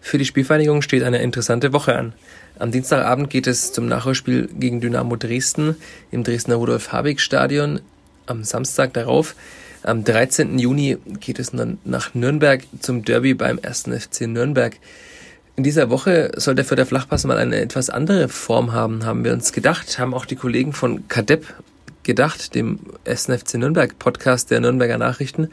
Für die Spielvereinigung steht eine interessante Woche an. Am Dienstagabend geht es zum Nachholspiel gegen Dynamo Dresden im Dresdner Rudolf-Habig-Stadion. Am Samstag darauf, am 13. Juni, geht es dann nach Nürnberg zum Derby beim 1. FC Nürnberg. In dieser Woche soll der Förder Flachpass mal eine etwas andere Form haben, haben wir uns gedacht, haben auch die Kollegen von Kadepp gedacht, dem SNFC Nürnberg Podcast der Nürnberger Nachrichten.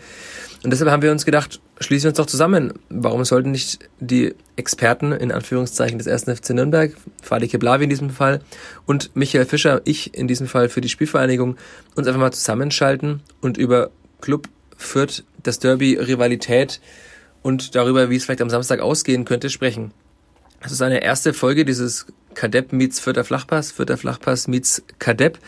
Und deshalb haben wir uns gedacht, schließen wir uns doch zusammen. Warum sollten nicht die Experten in Anführungszeichen des 1. FC Nürnberg, Fadi Keblavi in diesem Fall und Michael Fischer, ich in diesem Fall für die Spielvereinigung, uns einfach mal zusammenschalten und über Club Fürth, das Derby, Rivalität und darüber, wie es vielleicht am Samstag ausgehen könnte, sprechen. Das ist eine erste Folge dieses Kadepp meets Fürther Flachpass, Fürther Flachpass meets Kadepp.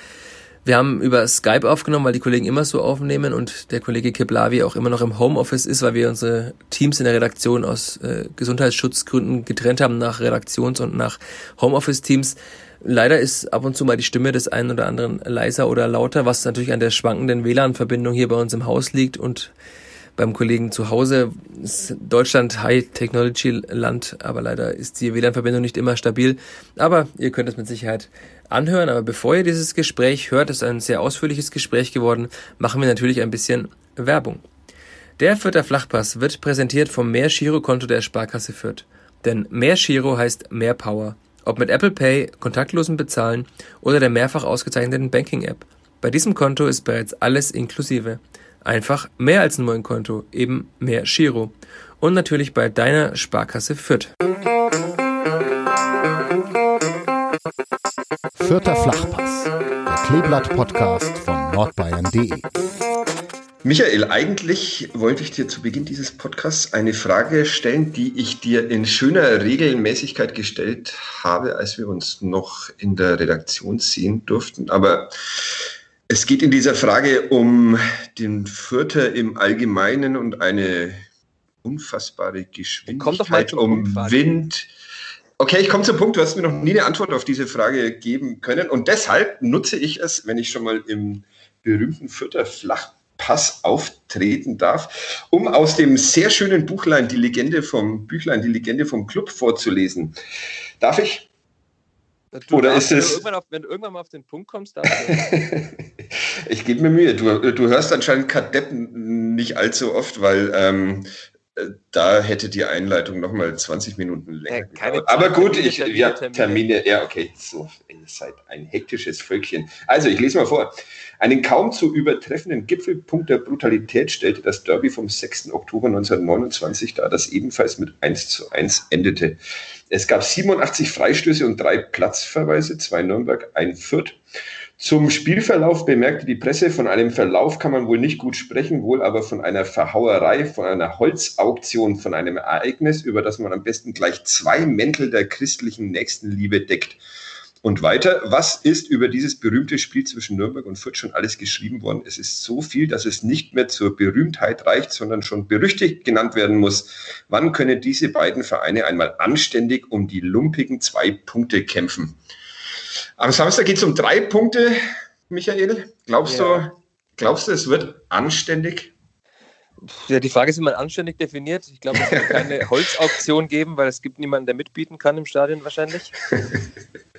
Wir haben über Skype aufgenommen, weil die Kollegen immer so aufnehmen und der Kollege Keblavi auch immer noch im Homeoffice ist, weil wir unsere Teams in der Redaktion aus äh, Gesundheitsschutzgründen getrennt haben nach Redaktions- und nach Homeoffice-Teams. Leider ist ab und zu mal die Stimme des einen oder anderen leiser oder lauter, was natürlich an der schwankenden WLAN-Verbindung hier bei uns im Haus liegt und beim Kollegen zu Hause. Ist Deutschland High-Technology-Land, aber leider ist die WLAN-Verbindung nicht immer stabil. Aber ihr könnt es mit Sicherheit anhören. Aber bevor ihr dieses Gespräch hört, ist ein sehr ausführliches Gespräch geworden, machen wir natürlich ein bisschen Werbung. Der Fürther Flachpass wird präsentiert vom Mehr Konto der Sparkasse Fürth. Denn Mehr heißt mehr Power. Ob mit Apple Pay, kontaktlosen Bezahlen oder der mehrfach ausgezeichneten Banking-App. Bei diesem Konto ist bereits alles inklusive. Einfach mehr als nur ein Konto, eben mehr Giro. Und natürlich bei deiner Sparkasse Fürth. Vierter Flachpass, der Kleeblatt-Podcast von nordbayern.de. Michael, eigentlich wollte ich dir zu Beginn dieses Podcasts eine Frage stellen, die ich dir in schöner Regelmäßigkeit gestellt habe, als wir uns noch in der Redaktion sehen durften. Aber es geht in dieser Frage um den Fürther im Allgemeinen und eine unfassbare Geschwindigkeit um Wind. Okay, ich komme zum Punkt. Du hast mir noch nie eine Antwort auf diese Frage geben können. Und deshalb nutze ich es, wenn ich schon mal im berühmten Fürther Flachpass auftreten darf, um aus dem sehr schönen Buchlein, die Legende vom Büchlein, die Legende vom Club vorzulesen. Darf ich? Du Oder darfst, ist es. Wenn du, auf, wenn du, irgendwann mal auf den Punkt kommst, darfst du. ich gebe mir Mühe. Du, du hörst anscheinend Kadetten nicht allzu oft, weil ähm, da hätte die Einleitung nochmal 20 Minuten länger ja. Aber gut, ich, Termine, ja, Termine, ja, okay, so, ihr seid ein hektisches Völkchen. Also, ich lese mal vor. Einen kaum zu übertreffenden Gipfelpunkt der Brutalität stellte das Derby vom 6. Oktober 1929 dar, das ebenfalls mit 1 zu 1 endete. Es gab 87 Freistöße und drei Platzverweise, zwei Nürnberg, ein Fürth. Zum Spielverlauf bemerkte die Presse, von einem Verlauf kann man wohl nicht gut sprechen, wohl aber von einer Verhauerei, von einer Holzauktion, von einem Ereignis, über das man am besten gleich zwei Mäntel der christlichen Nächstenliebe deckt. Und weiter, was ist über dieses berühmte Spiel zwischen Nürnberg und Fürth schon alles geschrieben worden? Es ist so viel, dass es nicht mehr zur Berühmtheit reicht, sondern schon berüchtigt genannt werden muss. Wann können diese beiden Vereine einmal anständig um die lumpigen zwei Punkte kämpfen? Am Samstag geht es um drei Punkte, Michael. Glaubst, ja. du, glaubst du, es wird anständig? Ja, die Frage ist, wie man anständig definiert. Ich glaube, es wird keine Holzauktion geben, weil es gibt niemanden, der mitbieten kann im Stadion wahrscheinlich.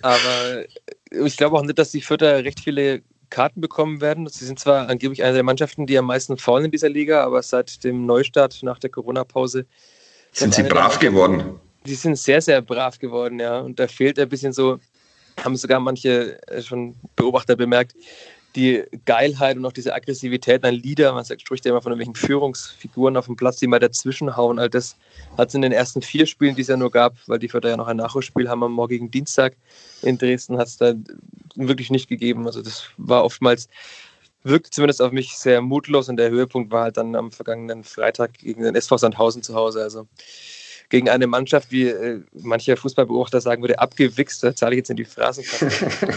Aber ich glaube auch nicht, dass die Vierter recht viele Karten bekommen werden. Sie sind zwar angeblich eine der Mannschaften, die am meisten faulen in dieser Liga, aber seit dem Neustart nach der Corona-Pause sind sie brav geworden. Die sind sehr, sehr brav geworden, ja. Und da fehlt ein bisschen so, haben sogar manche äh, schon Beobachter bemerkt, die Geilheit und auch diese Aggressivität ein Leader, man sagt, spricht ja immer von irgendwelchen Führungsfiguren auf dem Platz, die mal dazwischenhauen. All das hat es in den ersten vier Spielen, die es ja nur gab, weil die Förder ja noch ein Nachholspiel haben am morgigen Dienstag in Dresden, hat es da wirklich nicht gegeben. Also das war oftmals, wirkt zumindest auf mich sehr mutlos und der Höhepunkt war halt dann am vergangenen Freitag gegen den SV Sandhausen zu Hause. Also gegen eine Mannschaft, wie äh, mancher Fußballbeobachter sagen würde, abgewichst. Da zahle ich jetzt in die Phrasenkasse.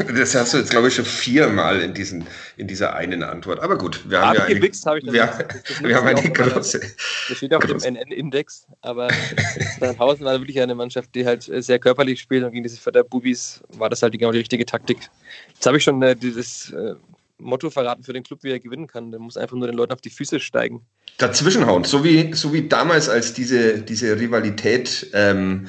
das hast du jetzt, glaube ich, schon viermal in, diesen, in dieser einen Antwort. Aber gut, wir haben abgewichst ja eine, habe ich das wir, haben eine große. Das steht auf große. dem NN-Index, aber Sandhausen war wirklich eine Mannschaft, die halt sehr körperlich spielt und gegen diese Förderbubis war das halt genau die richtige Taktik. Jetzt habe ich schon äh, dieses äh, Motto verraten für den Club, wie er gewinnen kann. Der muss einfach nur den Leuten auf die Füße steigen. Dazwischenhauen, so wie, so wie damals, als diese, diese Rivalität ähm,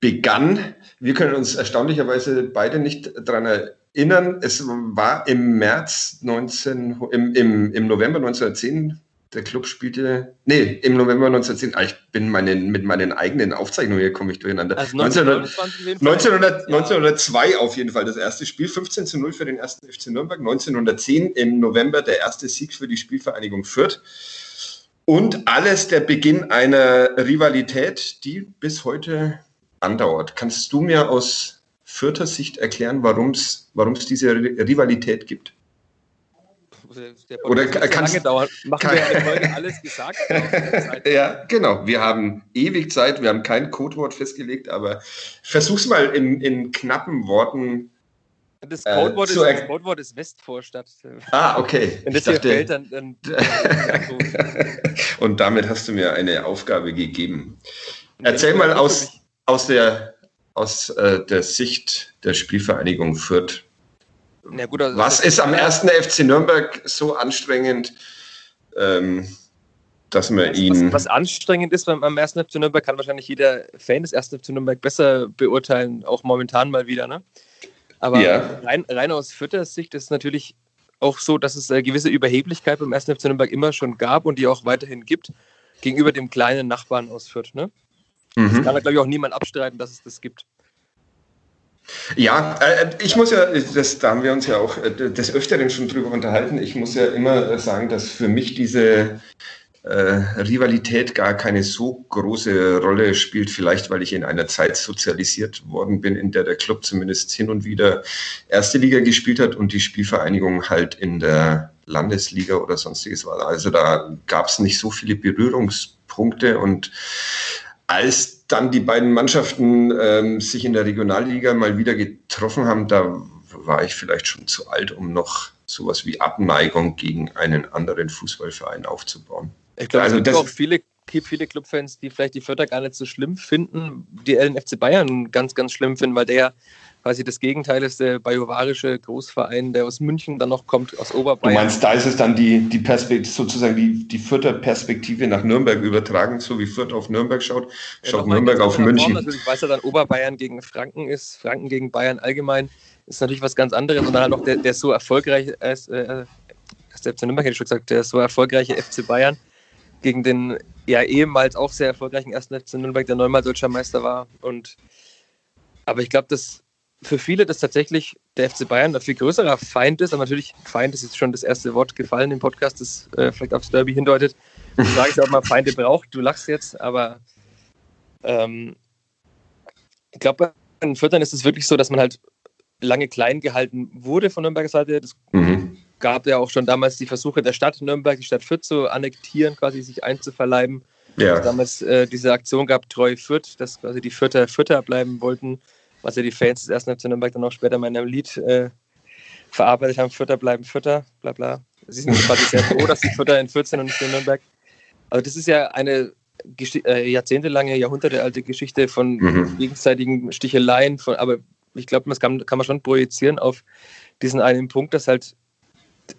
begann. Wir können uns erstaunlicherweise beide nicht daran erinnern. Es war im März 19, im, im, im November 1910 der Club spielte, nee, im November 1910, ah, ich bin meinen, mit meinen eigenen Aufzeichnungen, hier komme ich durcheinander. Also 1900, 1900, 1902 auf jeden Fall das erste Spiel, 15 zu 0 für den ersten FC Nürnberg, 1910 im November der erste Sieg für die Spielvereinigung Fürth. Und alles der Beginn einer Rivalität, die bis heute andauert. Kannst du mir aus Fürther Sicht erklären, warum es diese Rivalität gibt? Der Oder kannst, lange dauern. Machen kann, wir eine Folge alles gesagt? ja, genau. Wir haben ewig Zeit, wir haben kein Codewort festgelegt, aber versuch's mal in, in knappen Worten. Das Codewort, äh, ist, das Codewort ist Westvorstadt. Ah, okay. Wenn das ich dachte, fällt, dann. dann Und damit hast du mir eine Aufgabe gegeben. Erzähl mal aus, aus, der, aus äh, der Sicht der Spielvereinigung Fürth. Ja, gut, also Was ist am ersten FC Nürnberg so anstrengend, ähm, dass man ihn. Was, was, anstrengend ist beim, am ersten FC Nürnberg, kann wahrscheinlich jeder Fan des ersten FC Nürnberg besser beurteilen, auch momentan mal wieder. Ne? Aber ja. rein, rein aus Fütters Sicht ist es natürlich auch so, dass es eine gewisse Überheblichkeit beim ersten FC Nürnberg immer schon gab und die auch weiterhin gibt, gegenüber dem kleinen Nachbarn aus Fürth. Ne? Mhm. Das kann glaube ich, auch niemand abstreiten, dass es das gibt. Ja, äh, ich muss ja, das, da haben wir uns ja auch äh, des Öfteren schon drüber unterhalten. Ich muss ja immer sagen, dass für mich diese äh, Rivalität gar keine so große Rolle spielt. Vielleicht, weil ich in einer Zeit sozialisiert worden bin, in der der Club zumindest hin und wieder erste Liga gespielt hat und die Spielvereinigung halt in der Landesliga oder sonstiges war. Also da gab es nicht so viele Berührungspunkte und als dann die beiden Mannschaften ähm, sich in der Regionalliga mal wieder getroffen haben, da war ich vielleicht schon zu alt, um noch sowas wie Abneigung gegen einen anderen Fußballverein aufzubauen. Ich glaube, also es gibt auch viele, viele Clubfans, die vielleicht die Förder gar nicht so schlimm finden, die LNFC Bayern ganz, ganz schlimm finden, weil der quasi das Gegenteil ist der bajuwarische Großverein, der aus München dann noch kommt, aus Oberbayern. Du meinst, da ist es dann die, die Perspektive, sozusagen die, die Fürther Perspektive nach Nürnberg übertragen, so wie Fürth auf Nürnberg schaut, schaut ja, Nürnberg auf München. Form natürlich, weil es ja dann Oberbayern gegen Franken ist, Franken gegen Bayern allgemein, ist natürlich was ganz anderes und dann halt auch der, der so erfolgreich ist, äh, der FC Nürnberg hätte ich schon gesagt, der so erfolgreiche FC Bayern gegen den ja ehemals auch sehr erfolgreichen ersten FC Nürnberg, der neunmal deutscher Meister war und aber ich glaube, das für viele das tatsächlich der FC Bayern ein viel größerer Feind ist, aber natürlich Feind ist jetzt schon das erste Wort gefallen im Podcast, das äh, vielleicht aufs Derby hindeutet. Ich sage ich auch mal, Feinde braucht, du lachst jetzt, aber ähm, ich glaube, bei den Viertern ist es wirklich so, dass man halt lange klein gehalten wurde von Nürnberger Seite. Das mhm. gab ja auch schon damals die Versuche der Stadt Nürnberg, die Stadt Fürth zu annektieren, quasi sich einzuverleiben. Ja. Damals äh, diese Aktion gab, Treu Fürth, dass quasi die Fürther Fürther bleiben wollten was ja die Fans des ersten FC Nürnberg dann auch später mal in einem Lied äh, verarbeitet haben, Fütter bleiben Fütter, bla bla. Sie sind quasi sehr froh, dass die Fütter in 14 und nicht in Nürnberg. Also das ist ja eine Gesch äh, jahrzehntelange, jahrhundertealte Geschichte von mhm. gegenseitigen Sticheleien, von, aber ich glaube, das kann, kann man schon projizieren auf diesen einen Punkt, dass halt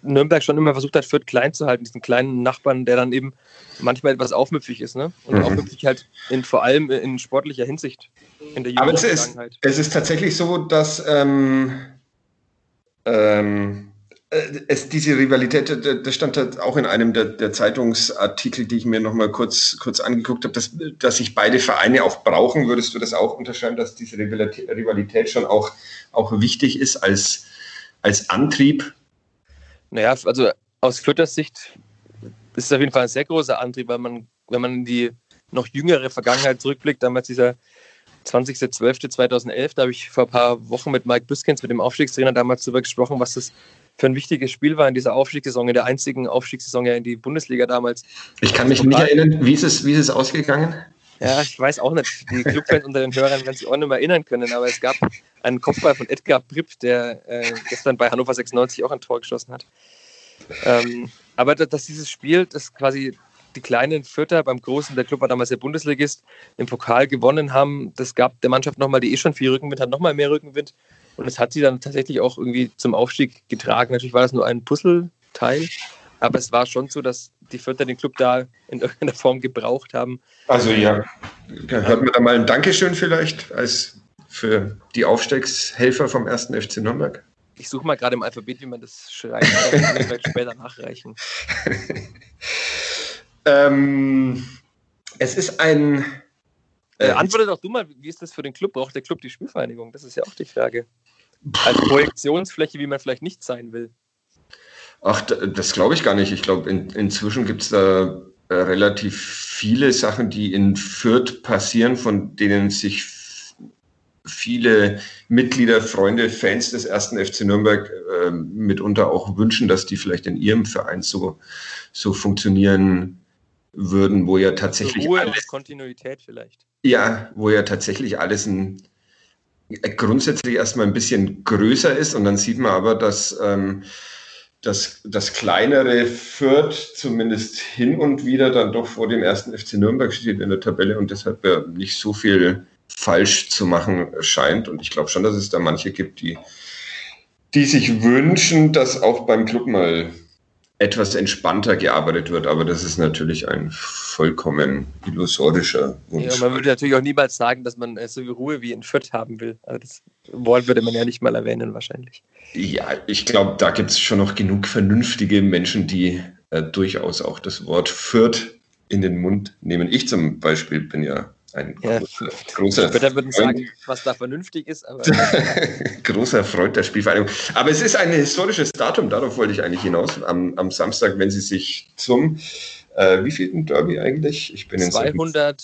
Nürnberg schon immer versucht hat, Fürth klein zu halten, diesen kleinen Nachbarn, der dann eben manchmal etwas aufmüpfig ist. Ne? Und mhm. aufmüpfig halt in, vor allem in sportlicher Hinsicht. In der Aber es ist, es ist tatsächlich so, dass ähm, ähm, äh, es, diese Rivalität, das stand halt auch in einem der, der Zeitungsartikel, die ich mir nochmal kurz, kurz angeguckt habe, dass, dass sich beide Vereine auch brauchen. Würdest du das auch unterschreiben, dass diese Rivalität schon auch, auch wichtig ist als, als Antrieb naja, also aus Fürthers Sicht ist es auf jeden Fall ein sehr großer Antrieb, weil man, wenn man in die noch jüngere Vergangenheit zurückblickt, damals dieser 20.12.2011, da habe ich vor ein paar Wochen mit Mike Büskens, mit dem Aufstiegstrainer, damals darüber gesprochen, was das für ein wichtiges Spiel war in dieser Aufstiegssaison, in der einzigen Aufstiegssaison ja in die Bundesliga damals. Ich kann mich nicht erinnern, wie ist es, wie ist es ausgegangen? Ja, ich weiß auch nicht. Die Clubfans unter den Hörern werden sich auch nicht mehr erinnern können, aber es gab einen Kopfball von Edgar Pripp, der äh, gestern bei Hannover 96 auch ein Tor geschossen hat. Ähm, aber dass dieses Spiel, das quasi die kleinen Vierter beim Großen, der Club war damals der Bundesligist, im Pokal gewonnen haben, das gab der Mannschaft nochmal, die eh schon viel Rückenwind hat, nochmal mehr Rückenwind. Und es hat sie dann tatsächlich auch irgendwie zum Aufstieg getragen. Natürlich war das nur ein Puzzleteil, aber es war schon so, dass die Vierter den Club da in irgendeiner Form gebraucht haben. Also ja, hört mir da mal ein Dankeschön vielleicht als für die Aufstiegshelfer vom ersten FC Nürnberg. Ich suche mal gerade im Alphabet, wie man das schreibt. Das kann ich vielleicht später nachreichen. ähm, es ist ein. Äh, äh, antworte doch du mal, wie ist das für den Club? Braucht der Club die Spielvereinigung? Das ist ja auch die Frage. Als Projektionsfläche, wie man vielleicht nicht sein will. Ach, das glaube ich gar nicht. Ich glaube, in, inzwischen gibt es da äh, relativ viele Sachen, die in Fürth passieren, von denen sich viele Mitglieder, Freunde, Fans des ersten FC Nürnberg äh, mitunter auch wünschen, dass die vielleicht in ihrem Verein so, so funktionieren würden, wo ja tatsächlich. Ruhe alles, Kontinuität vielleicht. Ja, wo ja tatsächlich alles ein, grundsätzlich erstmal ein bisschen größer ist und dann sieht man aber, dass ähm, das, das kleinere Fürth zumindest hin und wieder dann doch vor dem ersten FC Nürnberg steht in der Tabelle und deshalb ja nicht so viel falsch zu machen scheint. Und ich glaube schon, dass es da manche gibt, die, die sich wünschen, dass auch beim Club mal etwas entspannter gearbeitet wird, aber das ist natürlich ein vollkommen illusorischer Wunsch. Ja, man würde natürlich auch niemals sagen, dass man so viel Ruhe wie in Fürth haben will. Also das Wort würde man ja nicht mal erwähnen, wahrscheinlich. Ja, ich glaube, da gibt es schon noch genug vernünftige Menschen, die äh, durchaus auch das Wort Fürth in den Mund nehmen. Ich zum Beispiel bin ja ein ja, großer Später würden sagen, was da vernünftig ist, aber. großer Freund der Spielvereinigung. Aber es ist ein historisches Datum, darauf wollte ich eigentlich hinaus. Am, am Samstag, wenn Sie sich zum, äh, wie viel Derby eigentlich? Ich bin 200.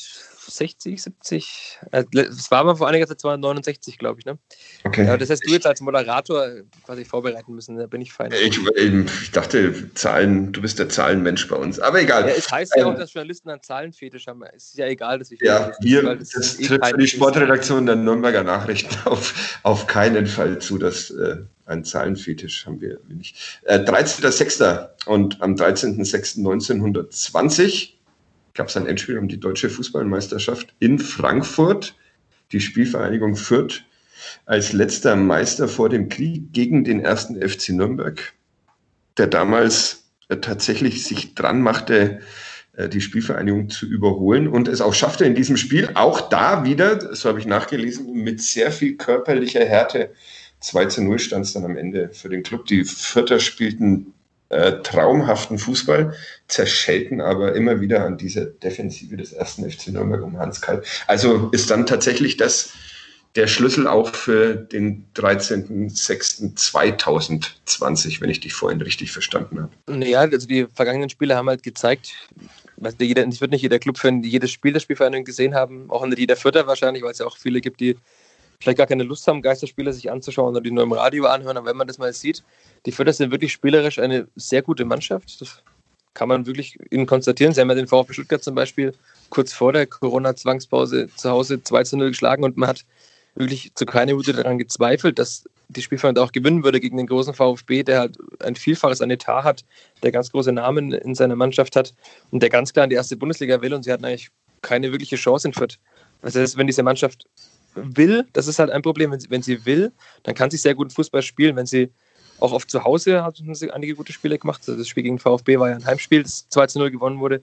60, 70. Es war mal vor einiger Zeit 269, glaube ich. Ne? Okay. Ja, das heißt, du jetzt als Moderator quasi vorbereiten müssen. Da bin ich fein. Ich, ich, dachte, Zahlen, du bist der Zahlenmensch bei uns. Aber egal. Ja, es heißt ja auch, ähm, dass Journalisten einen Zahlenfetisch haben. Es ist ja egal, dass ich. Ja, wir, das, das eh tritt für die Sportredaktion der Nürnberger Nachrichten auf, auf keinen Fall zu, dass. Äh, ein Zahlenfetisch haben wir nicht. Äh, 13.06. und am 13.06.1920 gab es ein Endspiel um die deutsche Fußballmeisterschaft in Frankfurt. Die Spielvereinigung Fürth als letzter Meister vor dem Krieg gegen den ersten FC Nürnberg, der damals äh, tatsächlich sich dran machte, äh, die Spielvereinigung zu überholen und es auch schaffte in diesem Spiel, auch da wieder, so habe ich nachgelesen, mit sehr viel körperlicher Härte. 2 zu 0 stand es dann am Ende für den Club. Die Vierter spielten äh, traumhaften Fußball, zerschellten aber immer wieder an dieser Defensive des ersten FC Nürnberg um Hans Kalb. Also ist dann tatsächlich das der Schlüssel auch für den 13.06.2020, wenn ich dich vorhin richtig verstanden habe. Ja, also die vergangenen Spiele haben halt gezeigt, was jeder, es wird nicht jeder Clubfan jedes Spiel der Spielvereinigung gesehen haben, auch nicht jeder Vierter wahrscheinlich, weil es ja auch viele gibt, die vielleicht gar keine Lust haben, Geisterspiele sich anzuschauen oder die nur im Radio anhören. Aber wenn man das mal sieht, die Vierter sind wirklich spielerisch eine sehr gute Mannschaft. Das kann man wirklich ihnen konstatieren. Sie haben ja den VfB Stuttgart zum Beispiel kurz vor der Corona-Zwangspause zu Hause 2 zu 0 geschlagen und man hat wirklich zu keiner Minute daran gezweifelt, dass die Spielvereinigung auch gewinnen würde gegen den großen VfB, der halt ein Vielfaches an Etat hat, der ganz große Namen in seiner Mannschaft hat und der ganz klar in die erste Bundesliga will und sie hatten eigentlich keine wirkliche Chance in Fürth. Das heißt, wenn diese Mannschaft will, das ist halt ein Problem. Wenn sie, wenn sie will, dann kann sie sehr gut Fußball spielen. Wenn sie auch oft zu Hause haben sie einige gute Spiele gemacht. Also das Spiel gegen VfB war ja ein Heimspiel, das 2 zu 0 gewonnen wurde.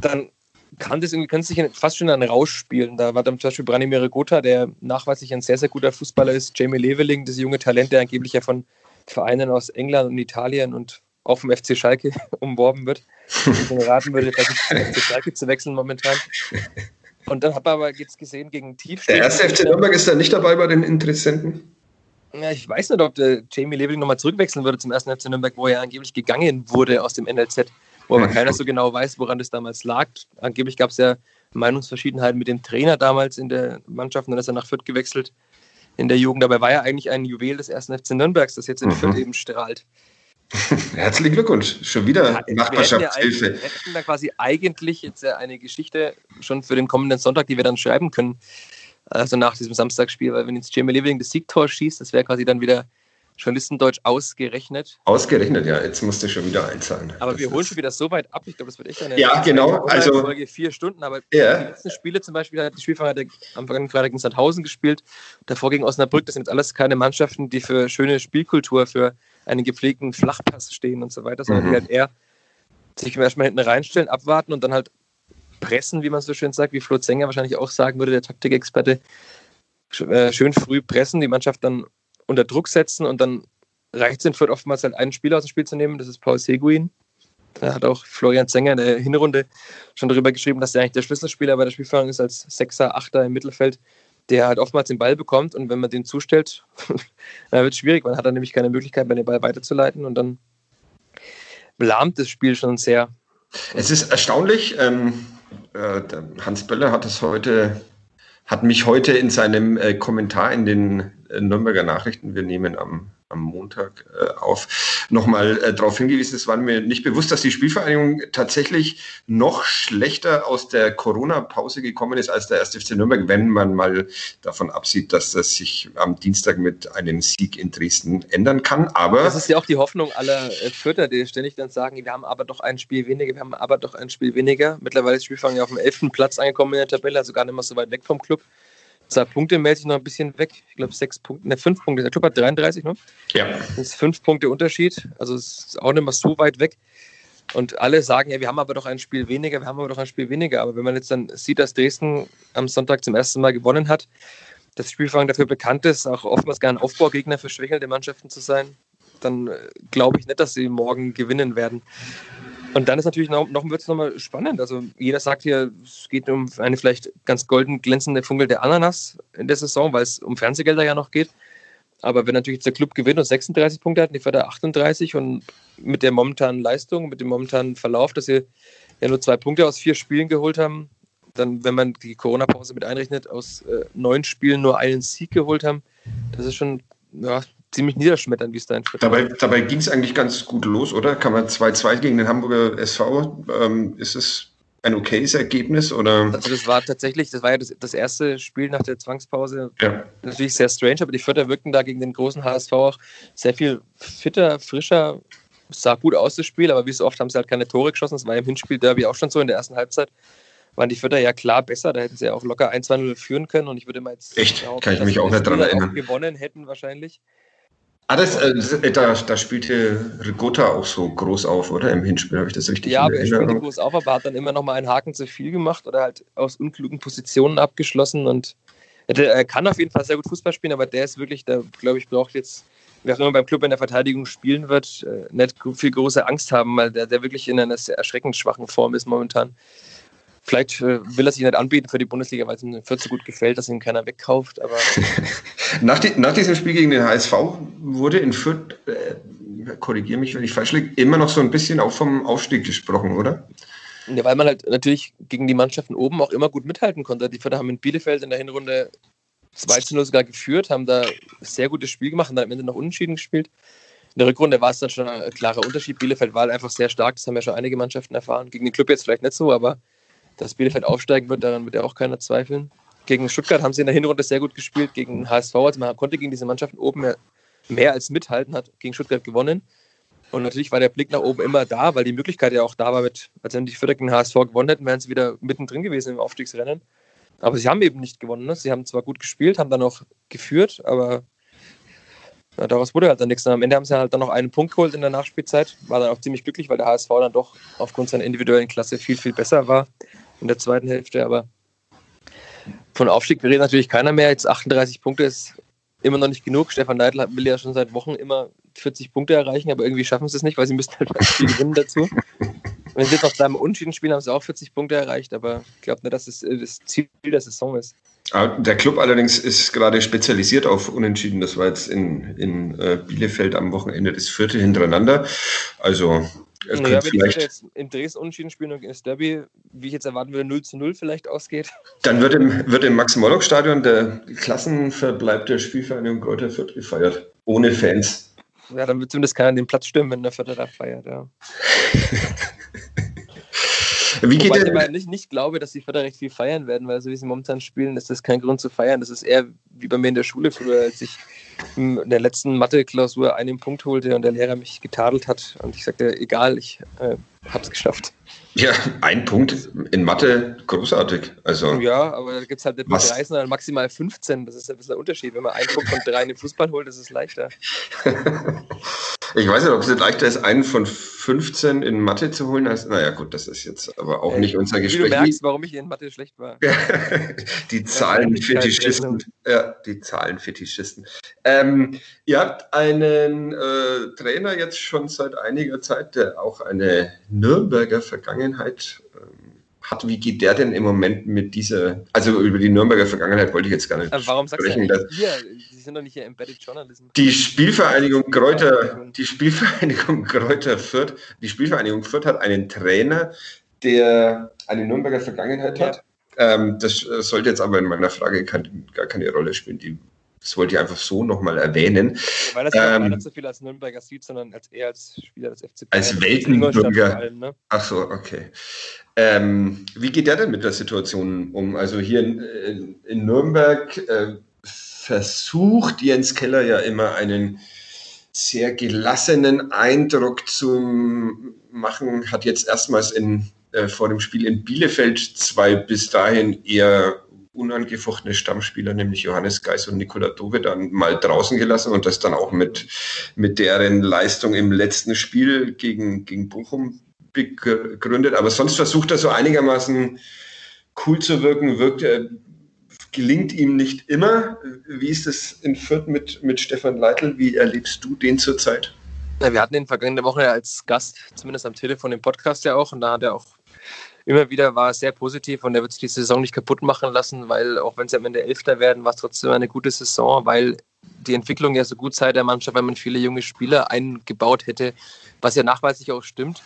Dann kann das irgendwie, kann sich fast schon einen Rausch spielen. Da war dann zum Beispiel Branimir Gotha, der nachweislich ein sehr, sehr guter Fußballer ist. Jamie Leveling, das junge Talent, der angeblich ja von Vereinen aus England und Italien und auch vom FC Schalke umworben wird. Ich raten würde, dass ich FC Schalke zu wechseln momentan. Und dann hat man aber jetzt gesehen gegen Tiefstehen. Der erste FC Nürnberg ist da nicht dabei bei den Interessenten? Ja, ich weiß nicht, ob der Jamie Leveling nochmal zurückwechseln würde zum ersten FC Nürnberg, wo er angeblich gegangen wurde aus dem NLZ, wo aber keiner so genau weiß, woran das damals lag. Angeblich gab es ja Meinungsverschiedenheiten mit dem Trainer damals in der Mannschaft und dann ist er nach Fürth gewechselt in der Jugend. Dabei war er eigentlich ein Juwel des ersten FC Nürnbergs, das jetzt in mhm. Fürth eben strahlt. Herzlichen Glückwunsch. Schon wieder ja, Nachbarschaftshilfe. Wir hätten da quasi eigentlich jetzt eine Geschichte schon für den kommenden Sonntag, die wir dann schreiben können. Also nach diesem Samstagsspiel, weil wenn jetzt Jamie Living das Siegtor schießt, das wäre quasi dann wieder Journalistendeutsch ausgerechnet. Ausgerechnet, ja. Jetzt musst du schon wieder einzahlen. Aber das wir holen schon wieder so weit ab. Ich glaube, das wird echt eine ja, genau. Also Folge vier Stunden. Aber ja. die letzten Spiele zum Beispiel hat die Spielverein am vergangenen Freitag in Sandhausen gespielt. Davor gegen Osnabrück. Das sind jetzt alles keine Mannschaften, die für schöne Spielkultur, für einen gepflegten Flachpass stehen und so weiter, sondern mhm. die halt eher sich erstmal hinten reinstellen, abwarten und dann halt pressen, wie man so schön sagt, wie Flo Zenger wahrscheinlich auch sagen würde, der Taktikexperte. Äh, schön früh pressen, die Mannschaft dann unter Druck setzen und dann reicht es in Fürth oftmals halt einen Spieler aus dem Spiel zu nehmen, das ist Paul Seguin. Da hat auch Florian Zenger in der Hinrunde schon darüber geschrieben, dass er eigentlich der Schlüsselspieler bei der Spielführung ist als Sechser, Achter im Mittelfeld, der halt oftmals den Ball bekommt und wenn man den zustellt, dann wird es schwierig, man hat dann nämlich keine Möglichkeit, den Ball weiterzuleiten und dann lahmt das Spiel schon sehr. Es ist erstaunlich, ähm, äh, Hans Böller hat es heute hat mich heute in seinem äh, Kommentar in den äh, Nürnberger Nachrichten, wir nehmen am, am Montag äh, auf, nochmal äh, darauf hingewiesen, es war mir nicht bewusst, dass die Spielvereinigung tatsächlich noch schlechter aus der Corona-Pause gekommen ist als der 1. FC Nürnberg, wenn man mal davon absieht, dass das sich am Dienstag mit einem Sieg in Dresden ändern kann. Aber das ist ja auch die Hoffnung aller äh, Vierter, die ständig dann sagen, wir haben aber doch ein Spiel weniger, wir haben aber doch ein Spiel weniger. Mittlerweile ist Spielvereinigung auf dem 11. Platz angekommen in der Tabelle, also gar nicht mehr so weit weg vom Club. Punkte meldet sich noch ein bisschen weg. Ich glaube, sechs Punkte, ne, fünf Punkte. Der Club hat 33, ne? Ja. Das ist fünf Punkte Unterschied. Also es ist auch nicht mehr so weit weg. Und alle sagen, ja, wir haben aber doch ein Spiel weniger, wir haben aber doch ein Spiel weniger. Aber wenn man jetzt dann sieht, dass Dresden am Sonntag zum ersten Mal gewonnen hat, das Spielfang dafür bekannt ist, auch oftmals gar ein Aufbaugegner für schwächelnde Mannschaften zu sein, dann äh, glaube ich nicht, dass sie morgen gewinnen werden. Und dann ist natürlich noch, noch wird es nochmal spannend. Also jeder sagt hier, es geht um eine vielleicht ganz golden glänzende Funkel der Ananas in der Saison, weil es um Fernsehgelder ja noch geht. Aber wenn natürlich der Club gewinnt und 36 Punkte hat, die Förder 38 und mit der momentanen Leistung, mit dem momentanen Verlauf, dass sie ja nur zwei Punkte aus vier Spielen geholt haben, dann, wenn man die Corona-Pause mit einrechnet, aus äh, neun Spielen nur einen Sieg geholt haben, das ist schon ja, ziemlich niederschmetternd, wie es da in Dabei, dabei ging es eigentlich ganz gut los, oder? Kann man 2-2 gegen den Hamburger SV, ähm, ist es ein okayes Ergebnis? Oder? Also das war tatsächlich, das war ja das, das erste Spiel nach der Zwangspause. Ja. Natürlich sehr strange, aber die Vierter wirkten da gegen den großen HSV auch sehr viel fitter, frischer. Es sah gut aus, das Spiel, aber wie so oft haben sie halt keine Tore geschossen. Das war im Hinspiel Derby auch schon so in der ersten Halbzeit waren die Vierter ja klar besser. Da hätten sie ja auch locker 1-2-0 führen können. Und ich würde mal jetzt. Echt? Kann ich mich auch nicht daran erinnern. gewonnen hätten wahrscheinlich. Ah, das, äh, das, äh, da, da spielte Rigotta auch so groß auf, oder? Im Hinspiel habe ich das richtig Ja, aber er spielte groß auf, aber hat dann immer noch mal einen Haken zu viel gemacht oder halt aus unklugen Positionen abgeschlossen. Und er kann auf jeden Fall sehr gut Fußball spielen, aber der ist wirklich, der glaube ich, braucht jetzt, wer auch immer beim Club in der Verteidigung spielen wird, äh, nicht viel große Angst haben, weil der, der wirklich in einer sehr erschreckend schwachen Form ist momentan. Vielleicht äh, will er sich nicht anbieten für die Bundesliga, weil es ihm Fürth so gut gefällt, dass ihn keiner wegkauft. Aber nach, die, nach, diesem Spiel gegen den HSV wurde in Fürth, äh, korrigiere mich, wenn ich falsch liege, immer noch so ein bisschen auch vom Aufstieg gesprochen, oder? Ja, weil man halt natürlich gegen die Mannschaften oben auch immer gut mithalten konnte. Die Fürther haben in Bielefeld in der Hinrunde 2 zu 0 sogar geführt, haben da sehr gutes Spiel gemacht und dann am Ende noch unentschieden gespielt. In der Rückrunde war es dann schon ein klarer Unterschied. Bielefeld war halt einfach sehr stark, das haben ja schon einige Mannschaften erfahren. Gegen den Club jetzt vielleicht nicht so, aber dass Bielefeld aufsteigen wird, daran wird ja auch keiner zweifeln. Gegen Stuttgart haben sie in der Hinrunde sehr gut gespielt, gegen HSV, also man konnte gegen diese Mannschaften oben mehr, mehr als mithalten, hat gegen Stuttgart gewonnen. Und natürlich war der Blick nach oben immer da, weil die Möglichkeit ja auch da war, mit, als wenn die Vierter gegen HSV gewonnen hätten, wären sie wieder mittendrin gewesen im Aufstiegsrennen. Aber sie haben eben nicht gewonnen. Ne? Sie haben zwar gut gespielt, haben dann auch geführt, aber ja, daraus wurde halt dann nichts. Und am Ende haben sie halt dann noch einen Punkt geholt in der Nachspielzeit. War dann auch ziemlich glücklich, weil der HSV dann doch aufgrund seiner individuellen Klasse viel, viel besser war in der zweiten Hälfte. Aber von Aufstieg redet natürlich keiner mehr. Jetzt 38 Punkte ist immer noch nicht genug. Stefan Neidl will ja schon seit Wochen immer 40 Punkte erreichen, aber irgendwie schaffen sie es nicht, weil sie müssten halt ein Spiel gewinnen dazu. Wenn sie jetzt noch zweimal Unschieden spielen, haben sie auch 40 Punkte erreicht, aber ich glaube nicht, dass es das Ziel der Saison ist. Der Club allerdings ist gerade spezialisiert auf Unentschieden. Das war jetzt in, in äh, Bielefeld am Wochenende das vierte hintereinander. Also es naja, wenn vielleicht jetzt in Dresden unentschieden spielen und das Derby, wie ich jetzt erwarten würde, 0 zu 0 vielleicht ausgeht. Dann wird im, wird im Max-Morlock-Stadion der Klassenverbleib der Spielvereinigung Kräuter Fürth gefeiert. Ohne Fans. Ja, dann wird zumindest keiner den Platz stimmen, wenn der Förderer feiert, ja. Wie geht Wobei ich nicht, nicht glaube, dass die Förderer recht viel feiern werden, weil so wie sie momentan spielen, ist das kein Grund zu feiern. Das ist eher wie bei mir in der Schule früher, als ich in der letzten Mathe-Klausur einen Punkt holte und der Lehrer mich getadelt hat und ich sagte, egal, ich äh, habe es geschafft. Ja, ein Punkt in Mathe, großartig. Also, ja, aber da gibt es halt nicht nur 3, sondern maximal 15. Das ist ein bisschen ein Unterschied. Wenn man einen Punkt von drei in den Fußball holt, ist es leichter. ich weiß nicht, ob es nicht leichter ist, einen von 15 in Mathe zu holen. Als, naja, gut, das ist jetzt aber auch äh, nicht unser Gespräch. Wie du merkst, warum ich in Mathe schlecht war. die Zahlenfetischisten. Ja, die Zahlenfetischisten. Ähm, ihr habt einen äh, Trainer jetzt schon seit einiger Zeit, der auch eine Nürnberger Vergangenheit ähm, hat. Wie geht der denn im Moment mit dieser, also über die Nürnberger Vergangenheit wollte ich jetzt gar nicht Aber warum sprechen. Sagst du hier, Sie sind doch nicht hier Embedded Journalism. Die Spielvereinigung Kräuter, die Spielvereinigung Kräuter Fürth, die Spielvereinigung Fürth hat einen Trainer, der eine Nürnberger Vergangenheit hat. Ja. Ähm, das äh, sollte jetzt aber in meiner Frage kein, gar keine Rolle spielen. Die das wollte ich einfach so nochmal erwähnen. Weil das ja ähm, nicht so viel als Nürnberger sieht, sondern als eher als Spieler des FC Als Weltenbürger. Ne? Ach so, okay. Ähm, wie geht der denn mit der Situation um? Also hier in, in Nürnberg äh, versucht Jens Keller ja immer einen sehr gelassenen Eindruck zu machen, hat jetzt erstmals in, äh, vor dem Spiel in Bielefeld zwei bis dahin eher unangefochtene Stammspieler, nämlich Johannes Geis und Nikola Dove, dann mal draußen gelassen und das dann auch mit, mit deren Leistung im letzten Spiel gegen, gegen Bochum begründet. Aber sonst versucht er so einigermaßen cool zu wirken, wirkt er, gelingt ihm nicht immer. Wie ist es in Fürth mit, mit Stefan Leitl? Wie erlebst du den zurzeit? Wir hatten ihn vergangene Woche als Gast, zumindest am Telefon im Podcast ja auch, und da hat er auch immer wieder war es sehr positiv und er wird sich die Saison nicht kaputt machen lassen, weil auch wenn sie am Ende Elfter werden, war es trotzdem eine gute Saison, weil die Entwicklung ja so gut sei der Mannschaft, weil man viele junge Spieler eingebaut hätte, was ja nachweislich auch stimmt.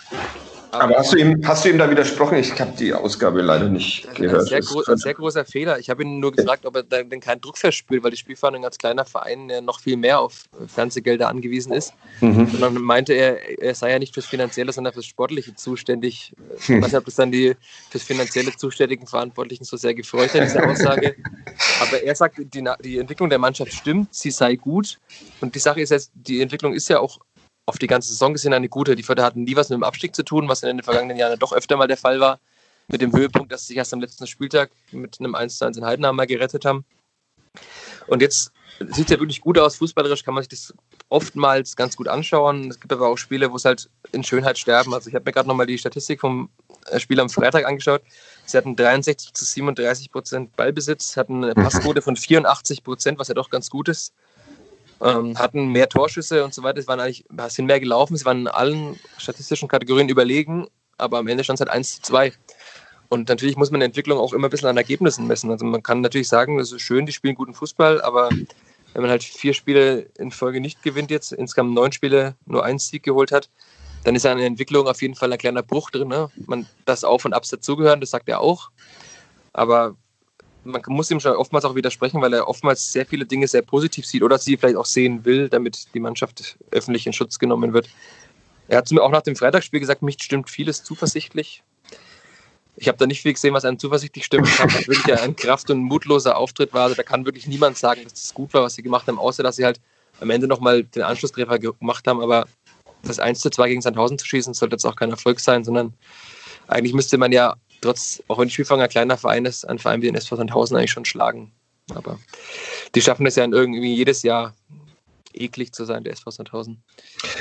Aber hast du ihm, hast du ihm da widersprochen? Ich habe die Ausgabe leider nicht gehört. Ein sehr, gro ein sehr großer Fehler. Ich habe ihn nur gefragt, ob er denn keinen Druck verspürt, weil die Spielvereinigung als kleiner Verein ja noch viel mehr auf Fernsehgelder angewiesen ist. Mhm. Und dann meinte er, er sei ja nicht fürs Finanzielle, sondern fürs Sportliche zuständig. Hm. Ich weiß nicht, ob das dann die fürs Finanzielle zuständigen Verantwortlichen so sehr gefreut hat, diese Aussage. Aber er sagt, die, die Entwicklung der Mannschaft stimmt, sie sei gut. Und die Sache ist jetzt, die Entwicklung ist ja auch auf die ganze Saison gesehen eine gute. Die Förder hatten nie was mit dem Abstieg zu tun, was in den vergangenen Jahren doch öfter mal der Fall war. Mit dem Höhepunkt, dass sie sich erst am letzten Spieltag mit einem 1-1 in Heidenheim mal gerettet haben. Und jetzt sieht es ja wirklich gut aus. Fußballerisch kann man sich das oftmals ganz gut anschauen. Es gibt aber auch Spiele, wo es halt in Schönheit sterben. Also ich habe mir gerade nochmal die Statistik vom äh, Spiel am Freitag angeschaut. Sie hatten 63 zu 37 Prozent Ballbesitz, hatten eine Passquote von 84 Prozent, was ja doch ganz gut ist ähm, hatten mehr Torschüsse und so weiter. Es waren eigentlich, sind mehr gelaufen, sie waren in allen statistischen Kategorien überlegen, aber am Ende stand es halt 1 zu 2. Und natürlich muss man Entwicklung auch immer ein bisschen an Ergebnissen messen. Also man kann natürlich sagen, das ist schön, die spielen guten Fußball, aber wenn man halt vier Spiele in Folge nicht gewinnt jetzt, insgesamt neun Spiele nur einen Sieg geholt hat, dann ist der Entwicklung auf jeden Fall ein kleiner Bruch drin. Ne? Man, das Auf und Abs dazugehören, das sagt er auch. Aber man muss ihm schon oftmals auch widersprechen, weil er oftmals sehr viele Dinge sehr positiv sieht oder sie vielleicht auch sehen will, damit die Mannschaft öffentlich in Schutz genommen wird. Er hat mir auch nach dem Freitagsspiel gesagt, mich stimmt vieles zuversichtlich. Ich habe da nicht viel gesehen, was einem zuversichtlich stimmt. Ich habe wirklich ein kraft- und mutloser Auftritt war. Also da kann wirklich niemand sagen, dass das gut war, was sie gemacht haben, außer dass sie halt am Ende nochmal den Anschlusstreffer gemacht haben. Aber das 1 zu 2 gegen Sandhausen zu schießen, sollte jetzt auch kein Erfolg sein, sondern eigentlich müsste man ja trotz, auch wenn Spielfang ein kleiner Verein ist, ein Verein wie den SV Sandhausen eigentlich schon schlagen. Aber die schaffen es ja irgendwie jedes Jahr eklig zu sein, der SV Sandhausen.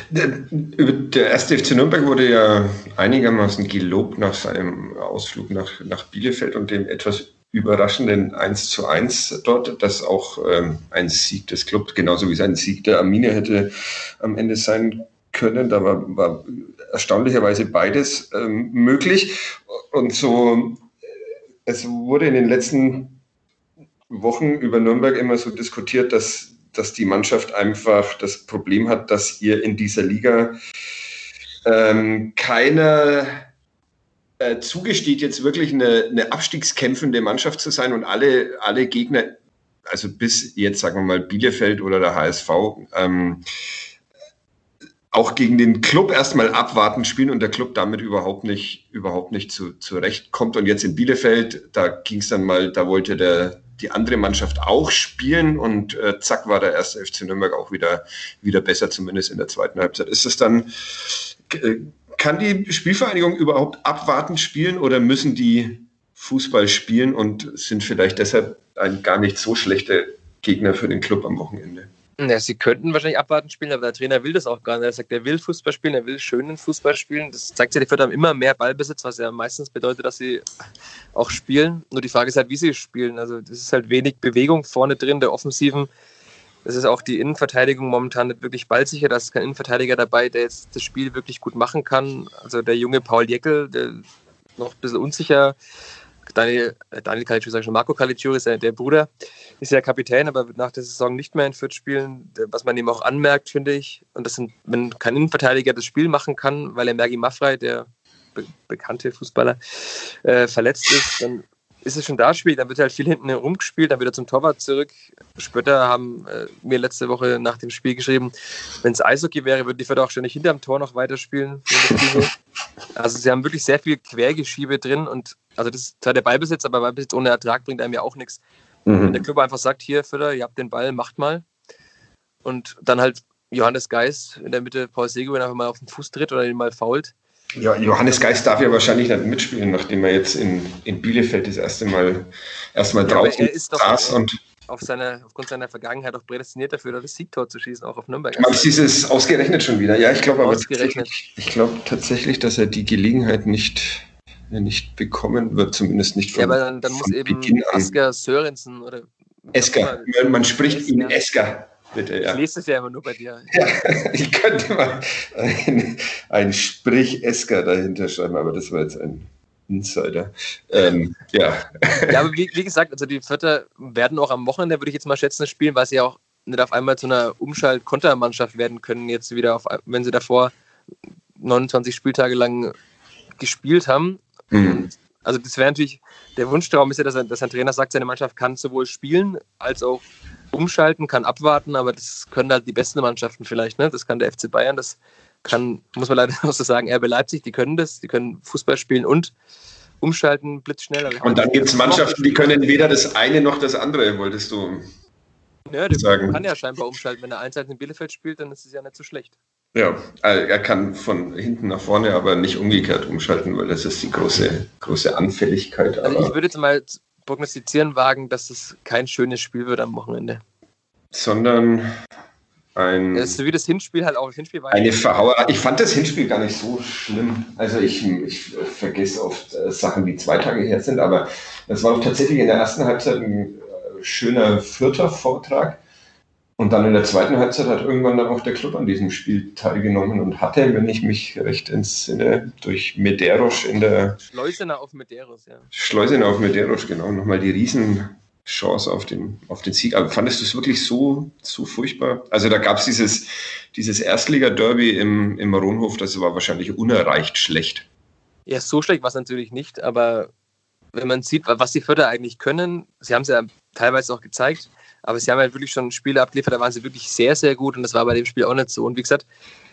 Der, der erste FC Nürnberg wurde ja einigermaßen gelobt nach seinem Ausflug nach, nach Bielefeld und dem etwas überraschenden 1 zu 1 dort, das auch ähm, ein Sieg des Clubs, genauso wie sein Sieg der Arminia hätte am Ende sein können. Da war, war erstaunlicherweise beides ähm, möglich. Und so, es wurde in den letzten Wochen über Nürnberg immer so diskutiert, dass, dass die Mannschaft einfach das Problem hat, dass ihr in dieser Liga ähm, keiner äh, zugesteht, jetzt wirklich eine, eine abstiegskämpfende Mannschaft zu sein und alle, alle Gegner, also bis jetzt sagen wir mal Bielefeld oder der HSV, ähm, auch gegen den Club erstmal abwarten spielen und der Club damit überhaupt nicht, überhaupt nicht zu, zurechtkommt. Und jetzt in Bielefeld, da ging es dann mal, da wollte der, die andere Mannschaft auch spielen und äh, zack war der erste FC Nürnberg auch wieder, wieder besser, zumindest in der zweiten Halbzeit. Ist es dann, äh, kann die Spielvereinigung überhaupt abwarten spielen oder müssen die Fußball spielen und sind vielleicht deshalb ein gar nicht so schlechter Gegner für den Club am Wochenende? Ja, sie könnten wahrscheinlich abwarten spielen, aber der Trainer will das auch gar nicht. Er sagt, er will Fußball spielen, er will schönen Fußball spielen. Das zeigt sich, die Fürth haben immer mehr Ballbesitz, was ja meistens bedeutet, dass sie auch spielen. Nur die Frage ist halt, wie sie spielen. Also das ist halt wenig Bewegung vorne drin, der Offensiven. Das ist auch die Innenverteidigung momentan nicht wirklich ballsicher. Da ist kein Innenverteidiger dabei, der jetzt das Spiel wirklich gut machen kann. Also der junge Paul Jeckel, der noch ein bisschen unsicher Daniel, äh, Daniel Caligiuri, sag ich schon, Marco Caligiuri ist der Bruder, ist ja Kapitän, aber wird nach der Saison nicht mehr in Fürth spielen, was man ihm auch anmerkt, finde ich. Und das sind, wenn kein Innenverteidiger das Spiel machen kann, weil er Mergi Maffrey, der be bekannte Fußballer, äh, verletzt ist, dann ist es schon da Spiel, dann wird halt viel hinten rumgespielt, dann wieder zum Torwart zurück. Spötter haben äh, mir letzte Woche nach dem Spiel geschrieben, wenn es Eishockey wäre, würden die Förder auch ständig hinterm Tor noch weiterspielen. Also sie haben wirklich sehr viel Quergeschiebe drin und also das ist zwar der Ballbesitz, aber Ballbesitz ohne Ertrag bringt einem ja auch nichts. Mhm. Wenn der Club einfach sagt, hier Förder, ihr habt den Ball, macht mal. Und dann halt Johannes Geist in der Mitte Paul Seguin einfach mal auf den Fuß tritt oder ihn mal fault ja, Johannes Geist darf ja wahrscheinlich nicht mitspielen, nachdem er jetzt in, in Bielefeld das erste Mal erstmal ja, draußen er ist saß und auf seine, aufgrund seiner Vergangenheit auch prädestiniert dafür, das Siegtor zu schießen, auch auf Nürnberg. Aber es ist ausgerechnet schon wieder. Ja, ich glaube aber tatsächlich, ich glaube tatsächlich, dass er die Gelegenheit nicht, nicht bekommen wird, zumindest nicht von Ja, aber dann, dann muss eben Asker Sörensen oder Esker. Man spricht ihn Esker. Bitte, ja. Ich lese es ja immer nur bei dir. Ja, ich könnte mal ein, ein Sprich-Esker dahinter schreiben, aber das war jetzt ein Insider. Ähm, ja. Ja, aber wie, wie, gesagt, also die Vierter werden auch am Wochenende, würde ich jetzt mal schätzen, spielen, weil sie ja auch nicht auf einmal zu einer Umschalt-Kontermannschaft werden können, jetzt wieder auf, wenn sie davor 29 Spieltage lang gespielt haben. Mhm. Also das wäre natürlich, der Wunschtraum ist ja, dass, er, dass ein Trainer sagt, seine Mannschaft kann sowohl spielen als auch umschalten, kann abwarten, aber das können halt die besten Mannschaften vielleicht. Ne? Das kann der FC Bayern, das kann, muss man leider auch so sagen, RB Leipzig, die können das, die können Fußball spielen und umschalten blitzschnell. Also und dann gibt es Mannschaften, die können weder das eine noch das andere, wolltest du ja, der sagen. kann ja scheinbar umschalten. Wenn er einseitig in Bielefeld spielt, dann ist es ja nicht so schlecht. Ja, äh, er kann von hinten nach vorne, aber nicht umgekehrt umschalten, weil das ist die große, große Anfälligkeit. Also ich würde jetzt mal prognostizieren wagen, dass es kein schönes Spiel wird am Wochenende. Sondern ein. Das ist wie das Hinspiel halt auch. Das Hinspiel war eine Verhauer. Ich fand das Hinspiel gar nicht so schlimm. Also ich, ich vergesse oft äh, Sachen, die zwei Tage her sind, aber das war doch tatsächlich in der ersten Halbzeit ein äh, schöner vierter Vortrag und dann in der zweiten Halbzeit hat irgendwann dann auch der Club an diesem Spiel teilgenommen und hatte, wenn ich mich recht entsinne, durch Medeiros in der. Schleusener auf Medeiros, ja. Schleusener auf Medeiros, genau. Nochmal die Riesenchance auf den, auf den Sieg. Aber fandest du es wirklich so, so furchtbar? Also da gab es dieses, dieses Erstliga-Derby im, im Maronhof, das war wahrscheinlich unerreicht schlecht. Ja, so schlecht war es natürlich nicht, aber wenn man sieht, was die Förder eigentlich können, sie haben es ja teilweise auch gezeigt, aber sie haben halt wirklich schon Spiele abgeliefert, da waren sie wirklich sehr, sehr gut und das war bei dem Spiel auch nicht so. Und wie gesagt,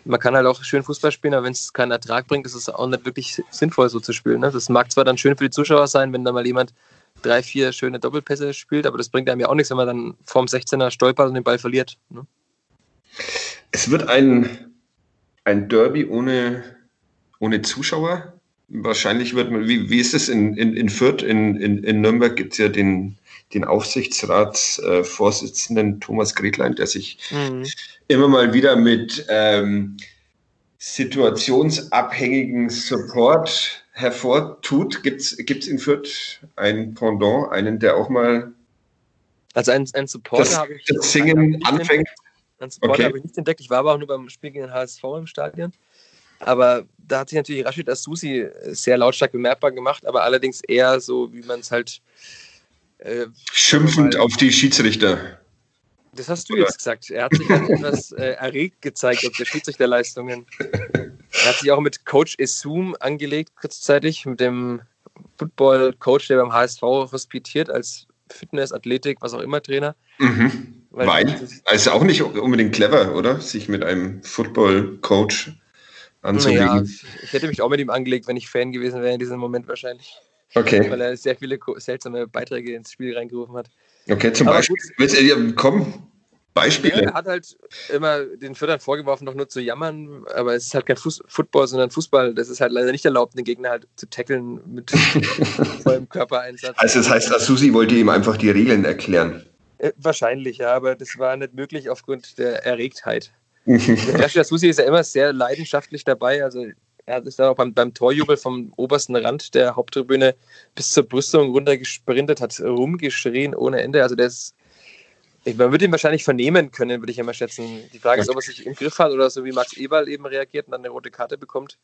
man kann halt auch schön Fußball spielen, aber wenn es keinen Ertrag bringt, ist es auch nicht wirklich sinnvoll, so zu spielen. Ne? Das mag zwar dann schön für die Zuschauer sein, wenn da mal jemand drei, vier schöne Doppelpässe spielt, aber das bringt einem ja auch nichts, wenn man dann vorm 16er stolpert und den Ball verliert. Ne? Es wird ein, ein Derby ohne, ohne Zuschauer. Wahrscheinlich wird man, wie, wie ist es in, in, in Fürth? In, in, in Nürnberg gibt es ja den, den Aufsichtsratsvorsitzenden Thomas Gretlein, der sich mhm. immer mal wieder mit ähm, situationsabhängigen Support hervortut. Gibt es in Fürth ein Pendant, einen, der auch mal also ein, ein Supporter habe ich das Singen anfängt? Ein Supporter okay. habe ich nicht entdeckt. Ich war aber auch nur beim Spiel gegen den HSV im Stadion. Aber da hat sich natürlich Rashid Asusi sehr lautstark bemerkbar gemacht, aber allerdings eher so, wie man es halt äh, Schimpfend mal, auf die Schiedsrichter. Das hast du Oder? jetzt gesagt. Er hat sich halt etwas äh, erregt gezeigt auf der Schiedsrichterleistungen. Er hat sich auch mit Coach Esum angelegt, kurzzeitig, mit dem Football-Coach, der beim HSV hospitiert als Fitness, Athletik, was auch immer Trainer. Mhm. Weil, Weil? Also auch nicht unbedingt clever, oder? Sich mit einem Football-Coach anzulegen. Ja, ich hätte mich auch mit ihm angelegt, wenn ich Fan gewesen wäre in diesem Moment wahrscheinlich. Okay. Weil er sehr viele seltsame Beiträge ins Spiel reingerufen hat. Okay, zum Aber Beispiel. Gut, komm, Beispiele. er hat halt immer den Füttern vorgeworfen, doch nur zu jammern, aber es ist halt kein Fuß Football, sondern Fußball. Das ist halt leider nicht erlaubt, den Gegner halt zu tackeln mit vollem Körpereinsatz. Also das heißt, Asusi wollte ihm einfach die Regeln erklären. Äh, wahrscheinlich, ja, aber das war nicht möglich aufgrund der Erregtheit. der Asusi ist ja immer sehr leidenschaftlich dabei, also er ist dann auch beim, beim Torjubel vom obersten Rand der Haupttribüne bis zur Brüstung runtergesprintet, hat rumgeschrien ohne Ende. Also der ist man würde ihn wahrscheinlich vernehmen können, würde ich immer schätzen. Die Frage ist, ob er sich im Griff hat oder so wie Max Eberl eben reagiert und dann eine rote Karte bekommt.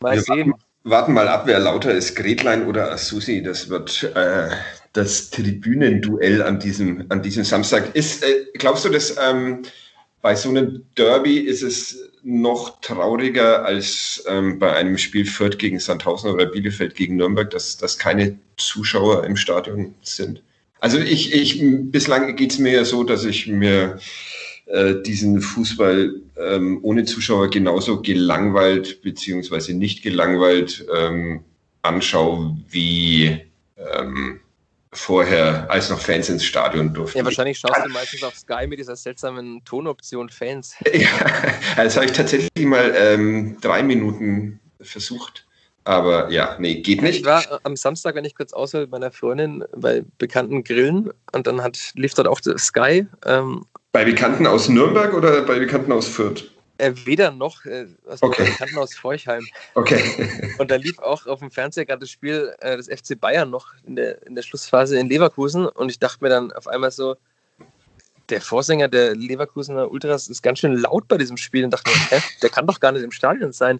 Mal Wir sehen. Warten, warten, mal ab, wer lauter ist, Gretlein oder Asusi. Das wird äh, das Tribünenduell an diesem, an diesem Samstag. Ist, äh, glaubst du, dass ähm, bei so einem Derby ist es noch trauriger als ähm, bei einem Spiel Fürth gegen Sandhausen oder Bielefeld gegen Nürnberg, dass, dass keine Zuschauer im Stadion sind? Also ich, ich bislang geht es mir ja so, dass ich mir äh, diesen Fußball ähm, ohne Zuschauer genauso gelangweilt beziehungsweise nicht gelangweilt ähm, anschaue wie ähm, vorher, als noch Fans ins Stadion durften. Ja, wahrscheinlich schaust du meistens auf Sky mit dieser seltsamen Tonoption Fans. Ja, das habe ich tatsächlich mal ähm, drei Minuten versucht. Aber ja, nee, geht nicht. Ich war am Samstag, wenn ich kurz aushöre, mit meiner Freundin bei bekannten Grillen und dann hat, lief dort auch Sky. Ähm, bei Bekannten aus Nürnberg oder bei Bekannten aus Fürth? Äh, weder noch, äh, aus okay. Bekannten aus Forchheim. Okay. Und da lief auch auf dem Fernseher gerade das Spiel äh, des FC Bayern noch in der, in der Schlussphase in Leverkusen und ich dachte mir dann auf einmal so, der Vorsänger der Leverkusener Ultras ist ganz schön laut bei diesem Spiel und dachte mir, hä, der kann doch gar nicht im Stadion sein.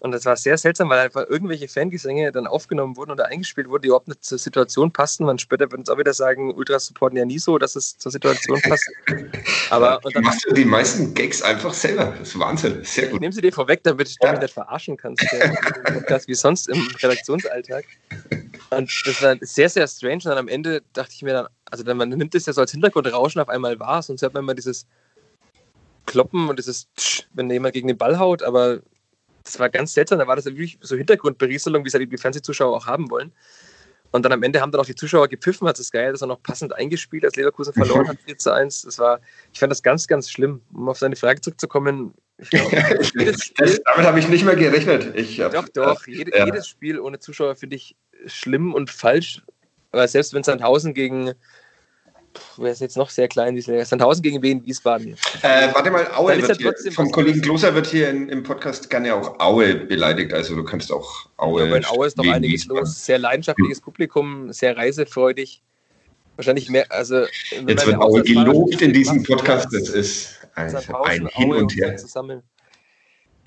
Und das war sehr seltsam, weil einfach irgendwelche Fangesänge dann aufgenommen wurden oder eingespielt wurden, die überhaupt nicht zur Situation passten. Man später würden es auch wieder sagen, Ultras supporten ja nie so, dass es zur Situation passt. Aber und dann machst du die meisten Gags einfach selber. Das ist Wahnsinn. Sehr gut. Ich nehme sie dir vorweg, damit du mich nicht verarschen kannst. das wie sonst im Redaktionsalltag. Und das war sehr, sehr strange. Und dann am Ende dachte ich mir dann, also dann, man nimmt es ja so als Hintergrundrauschen auf einmal wahr, sonst hört man immer dieses Kloppen und dieses Tsch, wenn jemand gegen den Ball haut, aber das war ganz seltsam. Da war das wirklich so Hintergrundberieselung, wie es halt die Fernsehzuschauer auch haben wollen. Und dann am Ende haben dann auch die Zuschauer gepfiffen, hat es geil, dass er noch passend eingespielt, als Leverkusen verloren hat, 4 zu 1. Das war, ich fand das ganz, ganz schlimm. Um auf seine Frage zurückzukommen, ich glaub, Spiel, damit habe ich nicht mehr gerechnet. Ich hab, doch, doch. Äh, Jede, ja. Jedes Spiel ohne Zuschauer finde ich schlimm und falsch. Aber selbst wenn Sandhausen gegen wer ist jetzt noch sehr klein, Sandhausen gegen Wien, Wiesbaden. Äh, warte mal, Aue wird hier, vom Kollegen Kloser wird hier in, im Podcast gerne auch Aue beleidigt, also du kannst auch Aue. Ja, in Aue ist doch einiges Wiesbaden. los, sehr leidenschaftliches Publikum, sehr reisefreudig. Wahrscheinlich mehr, also. Jetzt wird Aue gelobt in diesem Podcast, das ist ein, ein Hin und Her.